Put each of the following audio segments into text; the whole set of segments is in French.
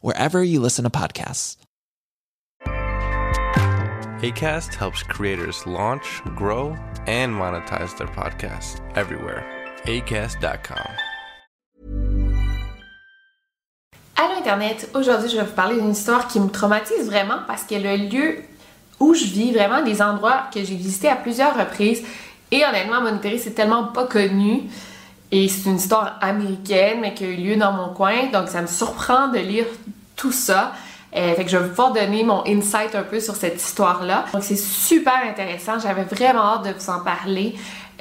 wherever you listen to podcasts. ACAST helps creators launch, grow, and monetize their podcasts everywhere. ACAST.com. Allô Internet, aujourd'hui je vais vous parler d'une histoire qui me traumatise vraiment parce que le lieu où je vis, vraiment des endroits que j'ai visités à plusieurs reprises et honnêtement, Monterrey c'est tellement pas connu et c'est une histoire américaine mais qui a eu lieu dans mon coin donc ça me surprend de lire tout ça. Euh, fait que je vais pouvoir donner mon insight un peu sur cette histoire-là. Donc c'est super intéressant, j'avais vraiment hâte de vous en parler.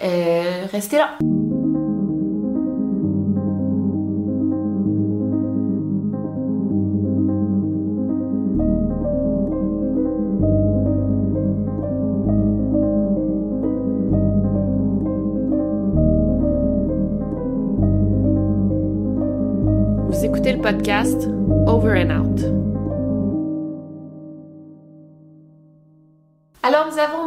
Euh, restez là! Podcast Over and Out.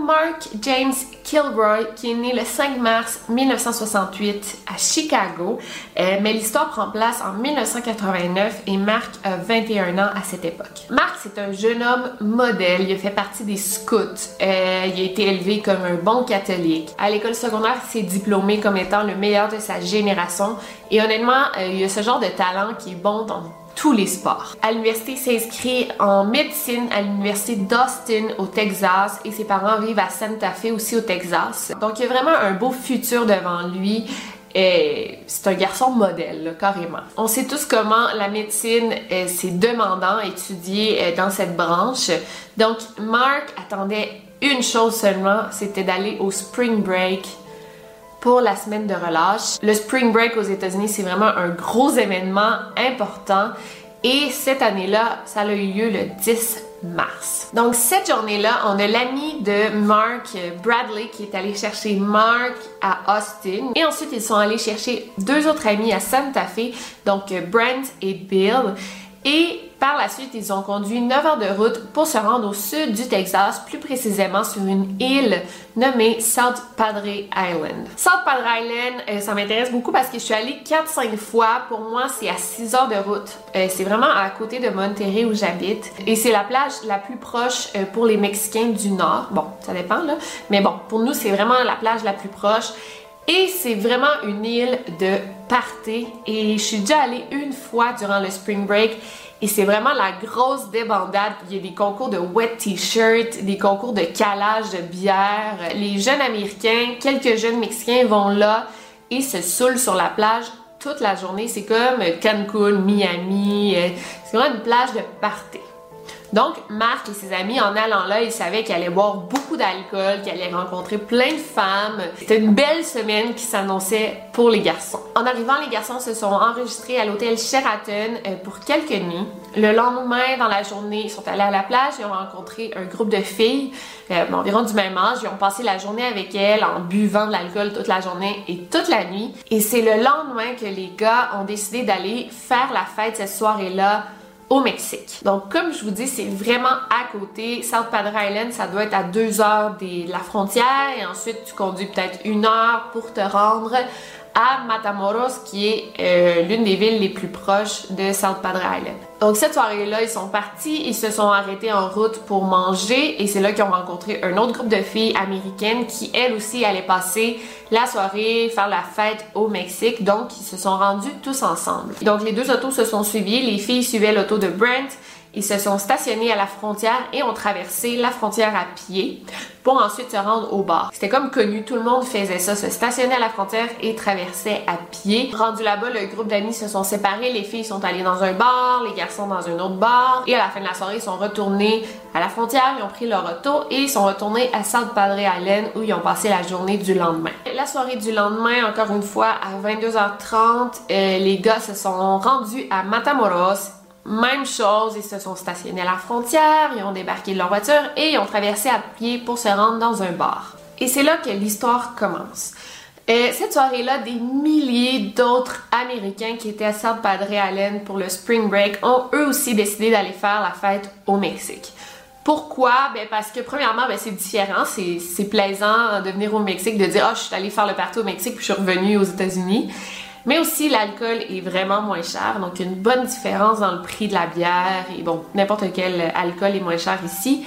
Mark James Kilroy qui est né le 5 mars 1968 à Chicago, euh, mais l'histoire prend place en 1989 et Mark a 21 ans à cette époque. Mark, c'est un jeune homme modèle, il a fait partie des scouts, euh, il a été élevé comme un bon catholique. À l'école secondaire, il s'est diplômé comme étant le meilleur de sa génération et honnêtement, euh, il a ce genre de talent qui est bon dans tous les sports. À l'université, s'inscrit en médecine à l'université d'Austin au Texas et ses parents vivent à Santa Fe aussi au Texas. Donc il y a vraiment un beau futur devant lui. Et c'est un garçon modèle, carrément. On sait tous comment la médecine, euh, c'est demandant à étudier euh, dans cette branche. Donc, Mark attendait une chose seulement, c'était d'aller au spring break pour la semaine de relâche. Le Spring Break aux États-Unis, c'est vraiment un gros événement important et cette année-là, ça a eu lieu le 10 mars. Donc cette journée-là, on a l'ami de Mark Bradley qui est allé chercher Mark à Austin et ensuite ils sont allés chercher deux autres amis à Santa Fe, donc Brent et Bill par la suite, ils ont conduit 9 heures de route pour se rendre au sud du Texas, plus précisément sur une île nommée South Padre Island. South Padre Island, euh, ça m'intéresse beaucoup parce que je suis allée 4-5 fois. Pour moi, c'est à 6 heures de route. Euh, c'est vraiment à côté de Monterrey où j'habite. Et c'est la plage la plus proche euh, pour les Mexicains du Nord. Bon, ça dépend là. Mais bon, pour nous, c'est vraiment la plage la plus proche. Et c'est vraiment une île de party. Et je suis déjà allée une fois durant le spring break. Et c'est vraiment la grosse débandade. Il y a des concours de wet t-shirt, des concours de calage de bière. Les jeunes Américains, quelques jeunes Mexicains vont là et se saoulent sur la plage toute la journée. C'est comme Cancun, Miami. C'est vraiment une plage de party. Donc, Marc et ses amis, en allant là, ils savaient qu'ils allaient boire beaucoup d'alcool, qu'ils allaient rencontrer plein de femmes. C'était une belle semaine qui s'annonçait pour les garçons. En arrivant, les garçons se sont enregistrés à l'hôtel Sheraton euh, pour quelques nuits. Le lendemain, dans la journée, ils sont allés à la plage et ont rencontré un groupe de filles euh, environ du même âge. Ils ont passé la journée avec elles en buvant de l'alcool toute la journée et toute la nuit. Et c'est le lendemain que les gars ont décidé d'aller faire la fête cette soirée-là Mexique. Donc, comme je vous dis, c'est vraiment à côté. South Padre Island, ça doit être à deux heures de la frontière et ensuite tu conduis peut-être une heure pour te rendre à Matamoros, qui est euh, l'une des villes les plus proches de South Padre Island. Donc cette soirée-là, ils sont partis, ils se sont arrêtés en route pour manger et c'est là qu'ils ont rencontré un autre groupe de filles américaines qui elles aussi allaient passer la soirée, faire la fête au Mexique. Donc ils se sont rendus tous ensemble. Donc les deux autos se sont suivis, les filles suivaient l'auto de Brent ils se sont stationnés à la frontière et ont traversé la frontière à pied pour ensuite se rendre au bar. C'était comme connu, tout le monde faisait ça, se stationnait à la frontière et traversait à pied. Rendu là-bas, le groupe d'amis se sont séparés, les filles sont allées dans un bar, les garçons dans un autre bar et à la fin de la soirée, ils sont retournés à la frontière, ils ont pris leur auto et ils sont retournés à South Padre Island où ils ont passé la journée du lendemain. La soirée du lendemain, encore une fois, à 22h30, euh, les gars se sont rendus à Matamoros même chose, ils se sont stationnés à la frontière, ils ont débarqué de leur voiture et ils ont traversé à pied pour se rendre dans un bar. Et c'est là que l'histoire commence. Et cette soirée-là, des milliers d'autres Américains qui étaient à South Padre Island pour le Spring Break ont eux aussi décidé d'aller faire la fête au Mexique. Pourquoi? Ben parce que premièrement, ben c'est différent, c'est plaisant de venir au Mexique, de dire « Ah, je suis allé faire le party au Mexique puis je suis revenu aux États-Unis ». Mais aussi, l'alcool est vraiment moins cher, donc une bonne différence dans le prix de la bière. Et bon, n'importe quel alcool est moins cher ici.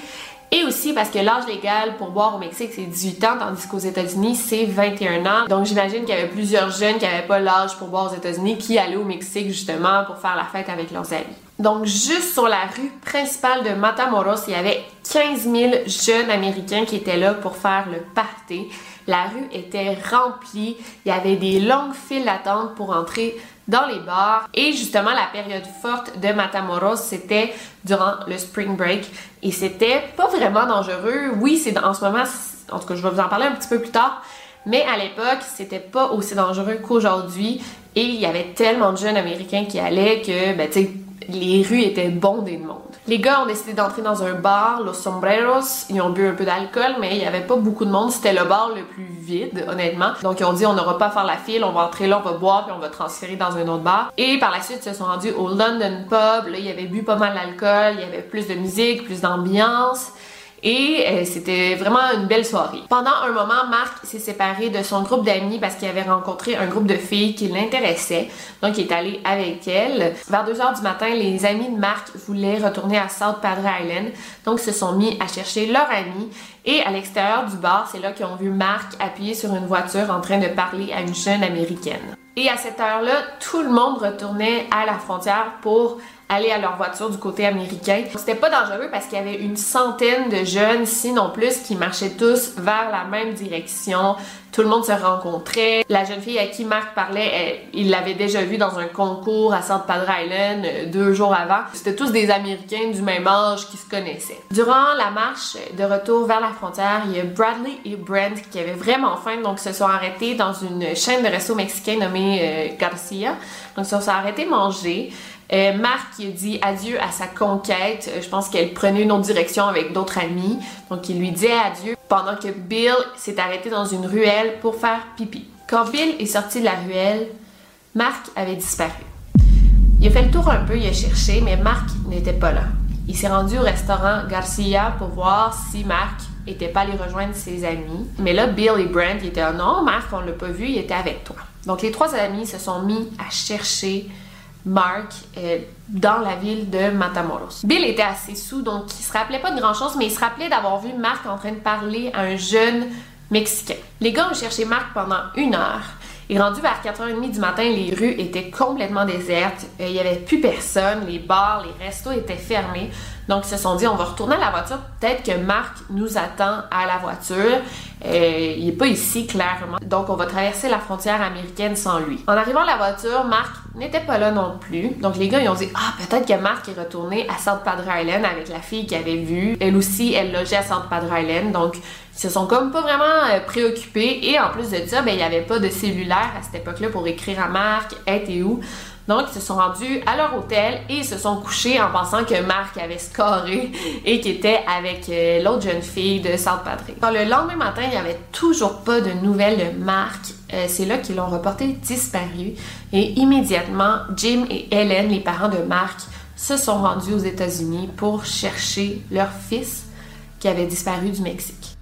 Et aussi parce que l'âge légal pour boire au Mexique, c'est 18 ans, tandis qu'aux États-Unis, c'est 21 ans. Donc j'imagine qu'il y avait plusieurs jeunes qui n'avaient pas l'âge pour boire aux États-Unis qui allaient au Mexique justement pour faire la fête avec leurs amis. Donc juste sur la rue principale de Matamoros, il y avait 15 000 jeunes Américains qui étaient là pour faire le party. La rue était remplie, il y avait des longues files d'attente pour entrer dans les bars. Et justement, la période forte de Matamoros, c'était durant le spring break. Et c'était pas vraiment dangereux. Oui, c'est en ce moment, en tout cas, je vais vous en parler un petit peu plus tard. Mais à l'époque, c'était pas aussi dangereux qu'aujourd'hui. Et il y avait tellement de jeunes américains qui allaient que, ben, tu sais, les rues étaient bondées de monde. Les gars ont décidé d'entrer dans un bar, Los Sombreros. Ils ont bu un peu d'alcool, mais il y avait pas beaucoup de monde. C'était le bar le plus vide, honnêtement. Donc ils ont dit on n'aura pas à faire la file, on va entrer là, on va boire, puis on va transférer dans un autre bar. Et par la suite, ils se sont rendus au London Pub. Là, ils avaient bu pas mal d'alcool, il y avait plus de musique, plus d'ambiance. Et euh, c'était vraiment une belle soirée. Pendant un moment, Marc s'est séparé de son groupe d'amis parce qu'il avait rencontré un groupe de filles qui l'intéressait. Donc, il est allé avec elles. Vers 2 heures du matin, les amis de Marc voulaient retourner à South Padre Island. Donc, se sont mis à chercher leur ami. Et à l'extérieur du bar, c'est là qu'ils ont vu Marc appuyé sur une voiture en train de parler à une jeune américaine. Et à cette heure-là, tout le monde retournait à la frontière pour aller à leur voiture du côté américain. C'était pas dangereux parce qu'il y avait une centaine de jeunes, sinon plus, qui marchaient tous vers la même direction. Tout le monde se rencontrait. La jeune fille à qui Marc parlait, il l'avait déjà vue dans un concours à South Padre Island euh, deux jours avant. C'était tous des Américains du même âge qui se connaissaient. Durant la marche de retour vers la frontière, il y a Bradley et Brent qui avaient vraiment faim, donc se sont arrêtés dans une chaîne de resto mexicain nommée euh, Garcia. Donc ils se sont arrêtés manger. Euh, Marc dit adieu à sa conquête. Euh, je pense qu'elle prenait une autre direction avec d'autres amis. Donc il lui dit adieu pendant que Bill s'est arrêté dans une ruelle pour faire pipi. Quand Bill est sorti de la ruelle, Marc avait disparu. Il a fait le tour un peu, il a cherché, mais Marc n'était pas là. Il s'est rendu au restaurant Garcia pour voir si Marc était pas allé rejoindre ses amis. Mais là, Bill et Brent étaient non, Marc, on l'a pas vu, il était avec toi. Donc les trois amis se sont mis à chercher Mark euh, dans la ville de Matamoros. Bill était assez sous, donc il se rappelait pas de grand-chose, mais il se rappelait d'avoir vu Mark en train de parler à un jeune Mexicain. Les gars ont cherché Mark pendant une heure. Et rendu vers 4h30 du matin, les rues étaient complètement désertes. Euh, il n'y avait plus personne. Les bars, les restos étaient fermés. Donc, ils se sont dit, on va retourner à la voiture. Peut-être que Marc nous attend à la voiture. Euh, il n'est pas ici, clairement. Donc, on va traverser la frontière américaine sans lui. En arrivant à la voiture, Marc n'était pas là non plus. Donc, les gars, ils ont dit, ah, peut-être que Marc est retourné à South Padre Island avec la fille qu'il avait vue. Elle aussi, elle logeait à South Padre Island. Donc, ils se sont comme pas vraiment euh, préoccupés. Et en plus de ça, ben, il n'y avait pas de cellulaire à cette époque-là pour écrire à Marc, était où. Donc, ils se sont rendus à leur hôtel et ils se sont couchés en pensant que Marc avait scoré et qu'il était avec euh, l'autre jeune fille de South Padre. Quand le lendemain matin, il n'y avait toujours pas de nouvelles de Marc. Euh, c'est là qu'ils l'ont reporté disparu. Et immédiatement, Jim et Helen, les parents de Marc, se sont rendus aux États-Unis pour chercher leur fils qui avait disparu du Mexique.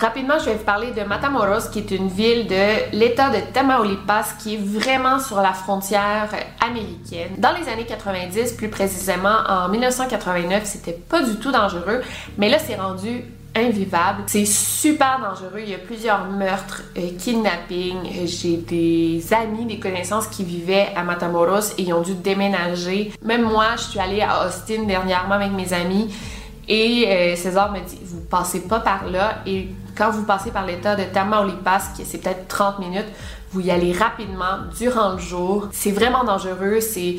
Rapidement, je vais vous parler de Matamoros, qui est une ville de l'État de Tamaulipas, qui est vraiment sur la frontière américaine. Dans les années 90, plus précisément en 1989, c'était pas du tout dangereux, mais là, c'est rendu invivable. C'est super dangereux. Il y a plusieurs meurtres, euh, kidnappings. J'ai des amis, des connaissances qui vivaient à Matamoros et ils ont dû déménager. Même moi, je suis allée à Austin dernièrement avec mes amis et euh, César me dit, vous passez pas par là et quand vous passez par l'état de Tamaulipas, qui c'est peut-être 30 minutes, vous y allez rapidement durant le jour. C'est vraiment dangereux. C'est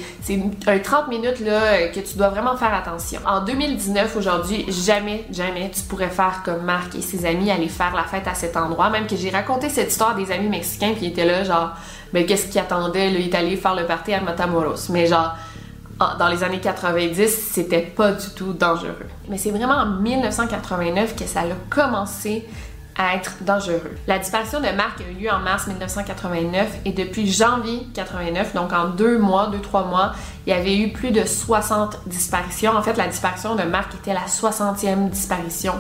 un 30 minutes là, que tu dois vraiment faire attention. En 2019, aujourd'hui, jamais, jamais tu pourrais faire comme Marc et ses amis aller faire la fête à cet endroit. Même que j'ai raconté cette histoire des amis mexicains qui étaient là, genre, ben, qu'est-ce qui attendait? Là, il est allé faire le party à Matamoros. Mais genre, dans les années 90, c'était pas du tout dangereux. Mais c'est vraiment en 1989 que ça a commencé à être dangereux. La disparition de Marc a eu lieu en mars 1989 et depuis janvier 89, donc en deux mois, deux, trois mois, il y avait eu plus de 60 disparitions. En fait, la disparition de Marc était la 60e disparition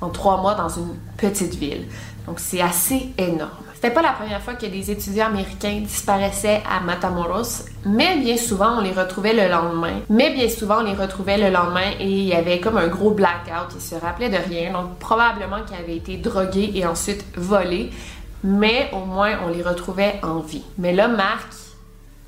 en trois mois dans une petite ville. Donc c'est assez énorme. C'était pas la première fois que des étudiants américains disparaissaient à Matamoros, mais bien souvent on les retrouvait le lendemain. Mais bien souvent on les retrouvait le lendemain et il y avait comme un gros blackout, ils se rappelaient de rien, donc probablement qu'ils avaient été drogués et ensuite volés, mais au moins on les retrouvait en vie. Mais là, Marc,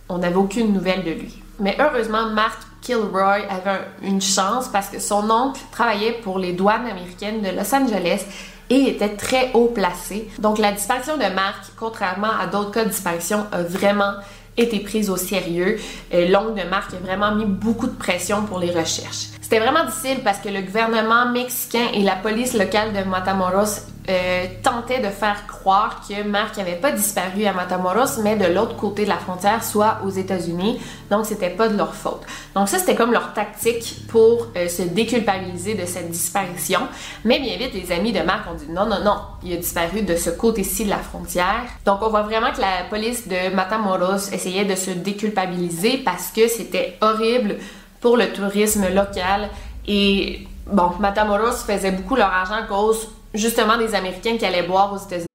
on n'avait aucune nouvelle de lui. Mais heureusement, Marc Kilroy avait une chance parce que son oncle travaillait pour les douanes américaines de Los Angeles et était très haut placé. Donc la disparition de Marc, contrairement à d'autres cas de disparition, a vraiment été prise au sérieux. Euh, l'oncle de Marc a vraiment mis beaucoup de pression pour les recherches. C'était vraiment difficile parce que le gouvernement mexicain et la police locale de Matamoros euh, tentaient de faire croire que Marc n'avait pas disparu à Matamoros, mais de l'autre côté de la frontière, soit aux États-Unis. Donc, c'était pas de leur faute. Donc, ça, c'était comme leur tactique pour euh, se déculpabiliser de cette disparition. Mais bien vite, les amis de Marc ont dit non, non, non, il a disparu de ce côté-ci de la frontière. Donc, on voit vraiment que la police de Matamoros essayait de se déculpabiliser parce que c'était horrible pour le tourisme local. Et bon, Matamoros faisait beaucoup leur argent à cause justement des Américains qui allaient boire aux États-Unis.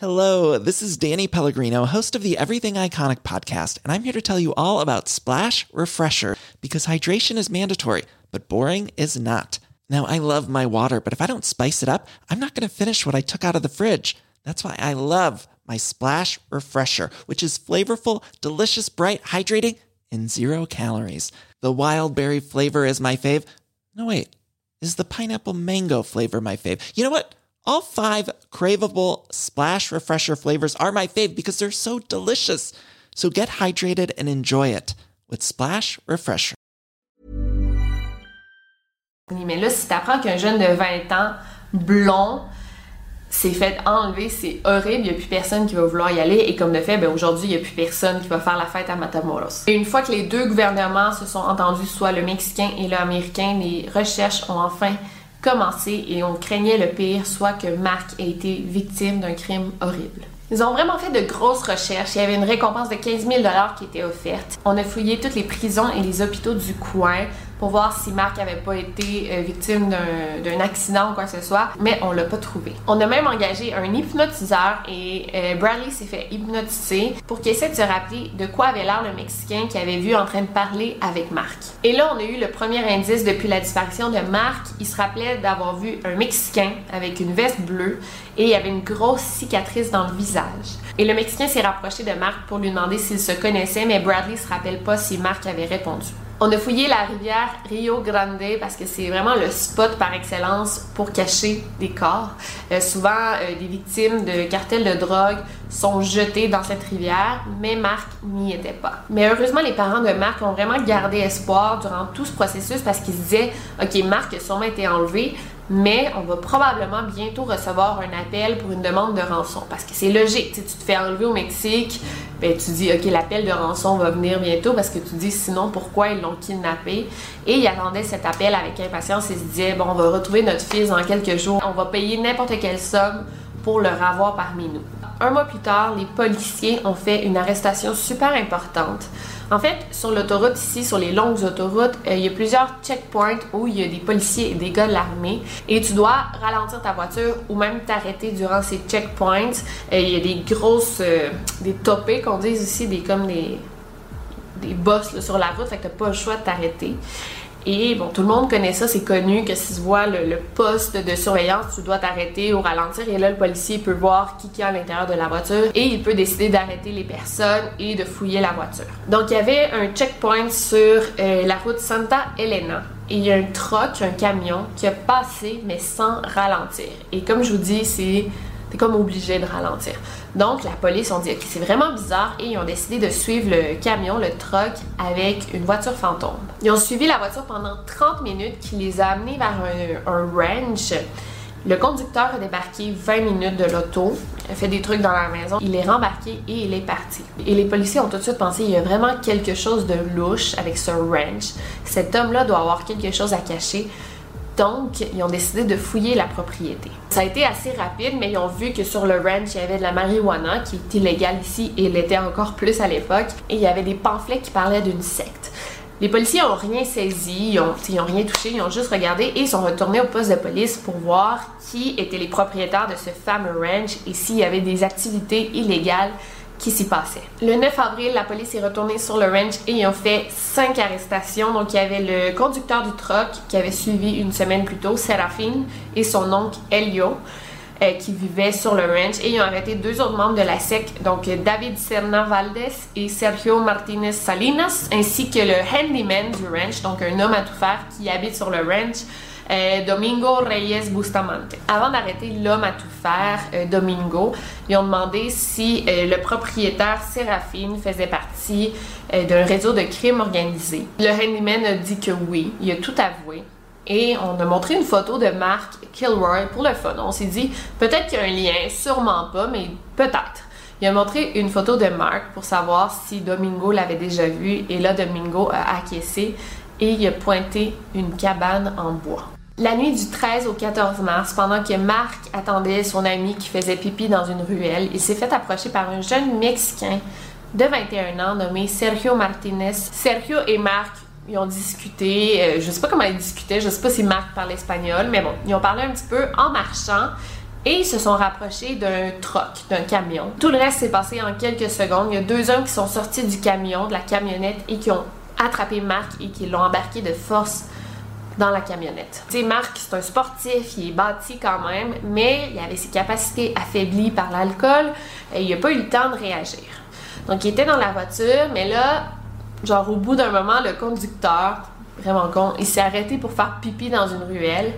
Hello, this is Danny Pellegrino, host of the Everything Iconic podcast, and I'm here to tell you all about Splash Refresher because hydration is mandatory, but boring is not. Now, I love my water, but if I don't spice it up, I'm not going to finish what I took out of the fridge. That's why I love my Splash Refresher, which is flavorful, delicious, bright, hydrating and zero calories. The wild berry flavor is my fave. No, wait, is the pineapple mango flavor my fave? You know what? All five craveable splash refresher flavors are my fave because they're so delicious. So get hydrated and enjoy it with Splash Refresher. Mais là, si t'apprends qu'un jeune de 20 ans, blond, s'est fait enlever, c'est horrible, il n'y a plus personne qui va vouloir y aller et comme de fait, ben aujourd'hui, il n'y a plus personne qui va faire la fête à Matamoros. Et une fois que les deux gouvernements se sont entendus, soit le mexicain et l'américain, les recherches ont enfin commencé et on craignait le pire, soit que Marc ait été victime d'un crime horrible. Ils ont vraiment fait de grosses recherches. Il y avait une récompense de 15 000 qui était offerte. On a fouillé toutes les prisons et les hôpitaux du coin pour voir si Marc avait pas été euh, victime d'un accident ou quoi que ce soit, mais on l'a pas trouvé. On a même engagé un hypnotiseur et euh, Bradley s'est fait hypnotiser pour qu'il essaie de se rappeler de quoi avait l'air le Mexicain qu'il avait vu en train de parler avec Marc. Et là, on a eu le premier indice depuis la disparition de Marc. Il se rappelait d'avoir vu un Mexicain avec une veste bleue et il y avait une grosse cicatrice dans le visage. Et le Mexicain s'est rapproché de Marc pour lui demander s'il se connaissait, mais Bradley se rappelle pas si Marc avait répondu. On a fouillé la rivière Rio Grande parce que c'est vraiment le spot par excellence pour cacher des corps. Euh, souvent, euh, des victimes de cartels de drogue sont jetées dans cette rivière, mais Marc n'y était pas. Mais heureusement, les parents de Marc ont vraiment gardé espoir durant tout ce processus parce qu'ils se disaient, OK, Marc a sûrement été enlevé, mais on va probablement bientôt recevoir un appel pour une demande de rançon. Parce que c'est logique, tu te fais enlever au Mexique, ben, tu dis, OK, l'appel de rançon va venir bientôt parce que tu dis, sinon, pourquoi ils l'ont kidnappé? Et ils attendaient cet appel avec impatience et se disaient, bon, on va retrouver notre fils dans quelques jours, on va payer n'importe quelle somme pour le ravoir parmi nous. Un mois plus tard, les policiers ont fait une arrestation super importante. En fait, sur l'autoroute ici, sur les longues autoroutes, euh, il y a plusieurs checkpoints où il y a des policiers et des gars de l'armée et tu dois ralentir ta voiture ou même t'arrêter durant ces checkpoints. Euh, il y a des grosses, euh, des topés qu'on dit ici, des comme des des bosses sur la route, fait que t'as pas le choix de t'arrêter. Et bon, tout le monde connaît ça, c'est connu que si tu vois le, poste de surveillance, tu dois t'arrêter ou ralentir. Et là, le policier peut voir qui est à l'intérieur de la voiture et il peut décider d'arrêter les personnes et de fouiller la voiture. Donc, il y avait un checkpoint sur euh, la route Santa Elena. Et il y a un truck, un camion qui a passé mais sans ralentir. Et comme je vous dis, c'est comme obligé de ralentir. Donc, la police ont dit, OK, c'est vraiment bizarre et ils ont décidé de suivre le camion, le truck, avec une voiture fantôme. Ils ont suivi la voiture pendant 30 minutes qui les a amenés vers un, un ranch. Le conducteur a débarqué 20 minutes de l'auto, a fait des trucs dans la maison, il est rembarqué et il est parti. Et les policiers ont tout de suite pensé il y a vraiment quelque chose de louche avec ce ranch. Cet homme-là doit avoir quelque chose à cacher. Donc, ils ont décidé de fouiller la propriété. Ça a été assez rapide, mais ils ont vu que sur le ranch, il y avait de la marijuana qui est illégale ici et l'était encore plus à l'époque. Et il y avait des pamphlets qui parlaient d'une secte. Les policiers n'ont rien saisi, ils n'ont rien touché, ils ont juste regardé et ils sont retournés au poste de police pour voir qui étaient les propriétaires de ce fameux ranch et s'il y avait des activités illégales qui s'y passait. Le 9 avril, la police est retournée sur le ranch et ils ont fait cinq arrestations. Donc, il y avait le conducteur du truck qui avait suivi une semaine plus tôt, Serafine, et son oncle Elio. Euh, qui vivait sur le ranch et ils ont arrêté deux autres membres de la SEC, donc David Serna Valdez et Sergio Martinez Salinas, ainsi que le handyman du ranch, donc un homme à tout faire qui habite sur le ranch, euh, Domingo Reyes Bustamante. Avant d'arrêter l'homme à tout faire, euh, Domingo, ils ont demandé si euh, le propriétaire Séraphine faisait partie d'un réseau de crimes organisés. Le handyman a dit que oui, il a tout avoué. Et on a montré une photo de Mark Kilroy pour le fun. On s'est dit, peut-être qu'il y a un lien, sûrement pas, mais peut-être. Il a montré une photo de Mark pour savoir si Domingo l'avait déjà vu. Et là, Domingo a acquiescé et il a pointé une cabane en bois. La nuit du 13 au 14 mars, pendant que Marc attendait son ami qui faisait pipi dans une ruelle, il s'est fait approcher par un jeune Mexicain de 21 ans nommé Sergio Martinez. Sergio et Marc ils ont discuté, euh, je sais pas comment ils discutaient, je sais pas si Marc parle espagnol, mais bon, ils ont parlé un petit peu en marchant et ils se sont rapprochés d'un troc, d'un camion. Tout le reste s'est passé en quelques secondes. Il y a deux hommes qui sont sortis du camion, de la camionnette et qui ont attrapé Marc et qui l'ont embarqué de force dans la camionnette. Tu sais, Marc, c'est un sportif, il est bâti quand même, mais il avait ses capacités affaiblies par l'alcool et il n'a pas eu le temps de réagir. Donc, il était dans la voiture, mais là, genre, au bout d'un moment, le conducteur, vraiment con, il s'est arrêté pour faire pipi dans une ruelle.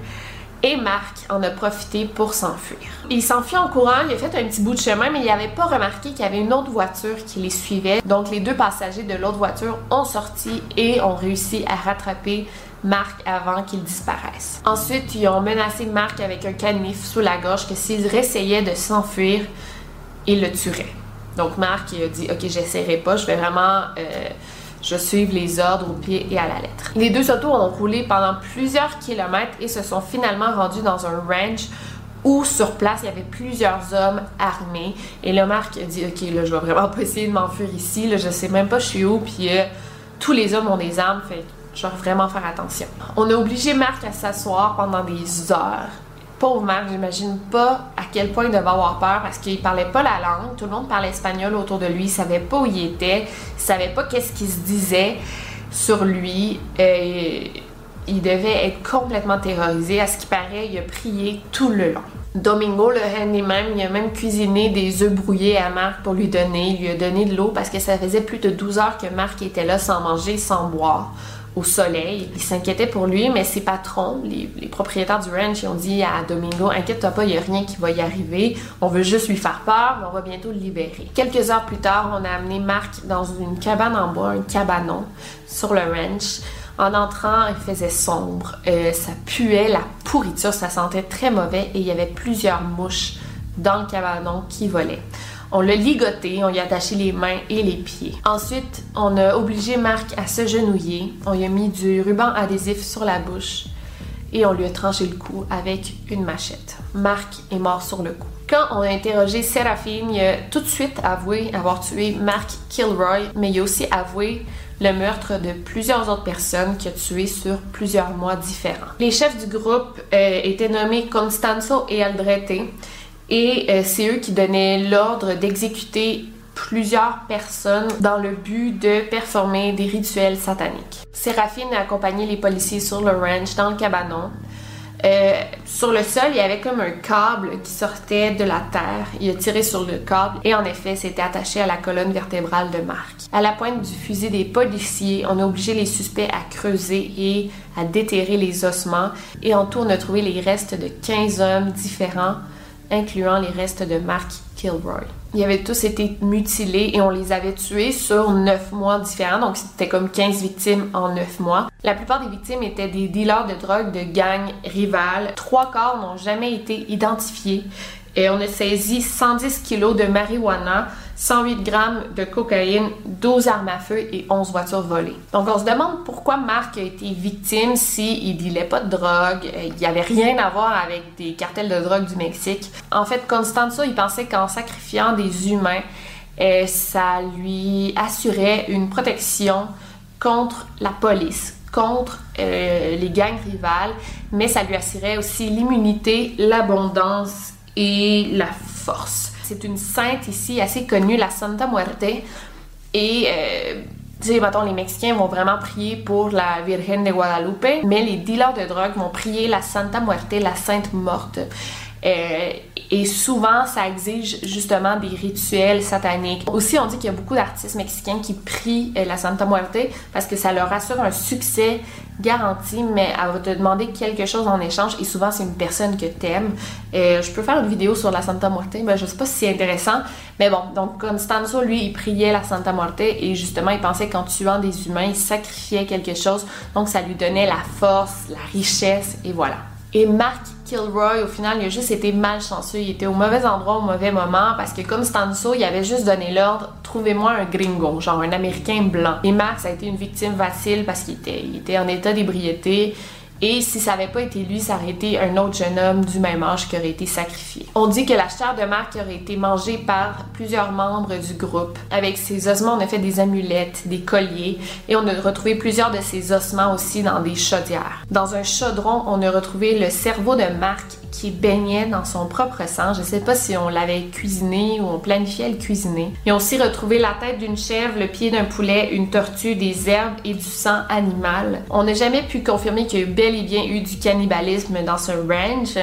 Et Marc en a profité pour s'enfuir. Il s'enfuit en courant, il a fait un petit bout de chemin, mais il n'avait pas remarqué qu'il y avait une autre voiture qui les suivait. Donc les deux passagers de l'autre voiture ont sorti et ont réussi à rattraper Marc avant qu'il disparaisse. Ensuite, ils ont menacé Marc avec un canif sous la gorge que s'il réessayait de s'enfuir, il le tuerait. Donc Marc a dit OK, j'essaierai pas, je vais vraiment euh, je suivre les ordres au pied et à la lettre. Les deux autos ont roulé pendant plusieurs kilomètres et se sont finalement rendus dans un ranch où sur place il y avait plusieurs hommes armés. Et le Marc a dit Ok, là, je vais vraiment pas essayer de m'enfuir ici, là, je sais même pas je suis où, puis euh, tous les hommes ont des armes, je vais vraiment faire attention. On a obligé Marc à s'asseoir pendant des heures. Pauvre Marc, j'imagine pas à quel point il devait avoir peur parce qu'il parlait pas la langue. Tout le monde parlait espagnol autour de lui. Il savait pas où il était. Il savait pas qu'est-ce qui se disait sur lui. Et il devait être complètement terrorisé. À ce qui paraît, il a prié tout le long. Domingo, le handyman, il a même cuisiné des œufs brouillés à Marc pour lui donner. Il lui a donné de l'eau parce que ça faisait plus de 12 heures que Marc était là sans manger, sans boire au soleil. Il s'inquiétait pour lui, mais ses patrons, les, propriétaires du ranch, ils ont dit à Domingo Inquiète-toi pas, il n'y a rien qui va y arriver. On veut juste lui faire peur, mais on va bientôt le libérer. Quelques heures plus tard, on a amené Marc dans une cabane en bois, un cabanon, sur le ranch. En entrant, il faisait sombre. Euh, ça puait la pourriture, ça sentait très mauvais et il y avait plusieurs mouches dans le cabanon qui volaient. On l'a ligoté, on lui a attaché les mains et les pieds. Ensuite, on a obligé Marc à se genouiller. On lui a mis du ruban adhésif sur la bouche et on lui a tranché le cou avec une machette. Marc est mort sur le coup. Quand on a interrogé Séraphine, il a tout de suite avoué avoir tué Mark Kilroy, mais il a aussi avoué le meurtre de plusieurs autres personnes qu'il a tuées sur plusieurs mois différents. Les chefs du groupe euh, étaient nommés Constanzo et Aldrete, et euh, c'est eux qui donnaient l'ordre d'exécuter plusieurs personnes dans le but de performer des rituels sataniques. Séraphine a accompagné les policiers sur le ranch dans le cabanon. Euh, sur le sol, il y avait comme un câble qui sortait de la terre. Il a tiré sur le câble et en effet, c'était attaché à la colonne vertébrale de Marc. À la pointe du fusil des policiers, on a obligé les suspects à creuser et à déterrer les ossements. Et en tout, on a trouvé les restes de 15 hommes différents, incluant les restes de Mark Kilroy. Ils avaient tous été mutilés et on les avait tués sur 9 mois différents, donc c'était comme 15 victimes en 9 mois. La plupart des victimes étaient des dealers de drogue de gangs rivales. Trois corps n'ont jamais été identifiés et on a saisi 110 kilos de marijuana, 108 grammes de cocaïne, 12 armes à feu et 11 voitures volées. Donc on se demande pourquoi Marc a été victime s'il ne dealait pas de drogue, euh, il n'y avait rien à voir avec des cartels de drogue du Mexique. En fait, Constanzo, il pensait qu'en sacrifiant des humains, euh, ça lui assurait une protection contre la police, contre euh, les gangs rivales, mais ça lui assurait aussi l'immunité, l'abondance et la force. C'est une sainte ici assez connue, la Santa Muerte. Et, euh, tu sais, mettons, les Mexicains vont vraiment prier pour la Virgen de Guadalupe, mais les dealers de drogue vont prier la Santa Muerte, la Sainte Morte. Euh, et souvent, ça exige justement des rituels sataniques. Aussi, on dit qu'il y a beaucoup d'artistes mexicains qui prient euh, la Santa Muerte parce que ça leur assure un succès garanti, mais elle va te demander quelque chose en échange et souvent, c'est une personne que t'aimes. Euh, je peux faire une vidéo sur la Santa Muerte, mais je sais pas si c'est intéressant. Mais bon, donc Constanzo, lui, il priait la Santa Muerte et justement, il pensait qu'en tuant des humains, il sacrifiait quelque chose. Donc, ça lui donnait la force, la richesse et voilà. Et Mark Kilroy, au final, il a juste été malchanceux. Il était au mauvais endroit au mauvais moment parce que comme Stanso, il avait juste donné l'ordre trouvez-moi un gringo, genre un Américain blanc. Et ça a été une victime facile parce qu'il était, était en état d'ébriété. Et si ça n'avait pas été lui, ça aurait été un autre jeune homme du même âge qui aurait été sacrifié. On dit que la chair de Marc aurait été mangée par plusieurs membres du groupe. Avec ses ossements, on a fait des amulettes, des colliers, et on a retrouvé plusieurs de ses ossements aussi dans des chaudières. Dans un chaudron, on a retrouvé le cerveau de Marc qui baignait dans son propre sang. Je sais pas si on l'avait cuisiné ou on planifiait le cuisiner. Et on aussi retrouvé la tête d'une chèvre, le pied d'un poulet, une tortue, des herbes et du sang animal. On n'a jamais pu confirmer qu'il y a bel et bien eu du cannibalisme dans ce ranch.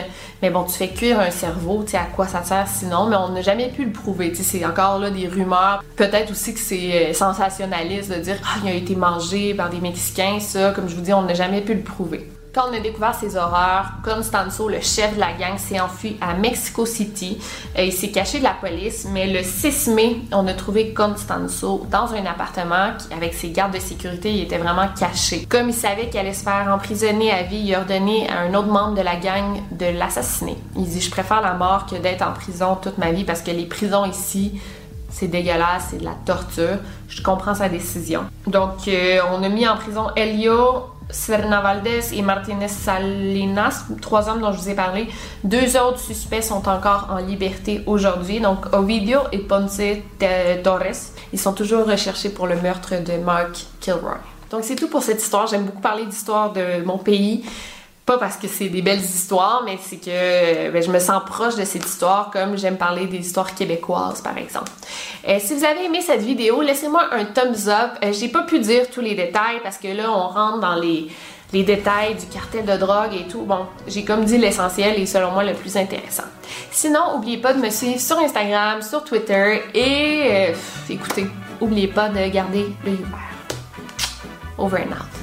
Mais bon, tu fais cuire un cerveau, tu sais à quoi ça sert sinon, mais on n'a jamais pu le prouver. C'est encore là des rumeurs. Peut-être aussi que c'est euh, sensationnaliste de dire ah, il a été mangé par des Mexicains, ça. Comme je vous dis, on n'a jamais pu le prouver. Quand on a découvert ces horreurs, Constanzo, le chef de la gang, s'est enfui à Mexico City. Euh, il s'est caché de la police, mais le 6 mai, on a trouvé Constanzo dans un appartement avec ses gardes de sécurité. Il était vraiment caché. Comme il savait qu'il allait se faire emprisonner à vie, il a ordonné à un autre membre de la gang de l'assassiner. Il dit Je préfère la mort que d'être en prison toute ma vie parce que les prisons ici, c'est dégueulasse, c'est de la torture. Je comprends sa décision. Donc, euh, on a mis en prison Elio, Serna Valdez et Martinez Salinas, trois hommes dont je vous ai parlé. Deux autres suspects sont encore en liberté aujourd'hui. Donc, Ovidio et Ponce Torres, ils sont toujours recherchés pour le meurtre de Mark Kilroy. Donc, c'est tout pour cette histoire. J'aime beaucoup parler d'histoire de mon pays. Pas parce que c'est des belles histoires, mais c'est que ben, je me sens proche de cette histoire comme j'aime parler des histoires québécoises, par exemple. Euh, si vous avez aimé cette vidéo, laissez-moi un thumbs up. Euh, j'ai pas pu dire tous les détails parce que là, on rentre dans les, les détails du cartel de drogue et tout. Bon, j'ai comme dit l'essentiel et selon moi le plus intéressant. Sinon, n'oubliez pas de me suivre sur Instagram, sur Twitter et euh, écoutez, n'oubliez pas de garder le ouvert. Over and out.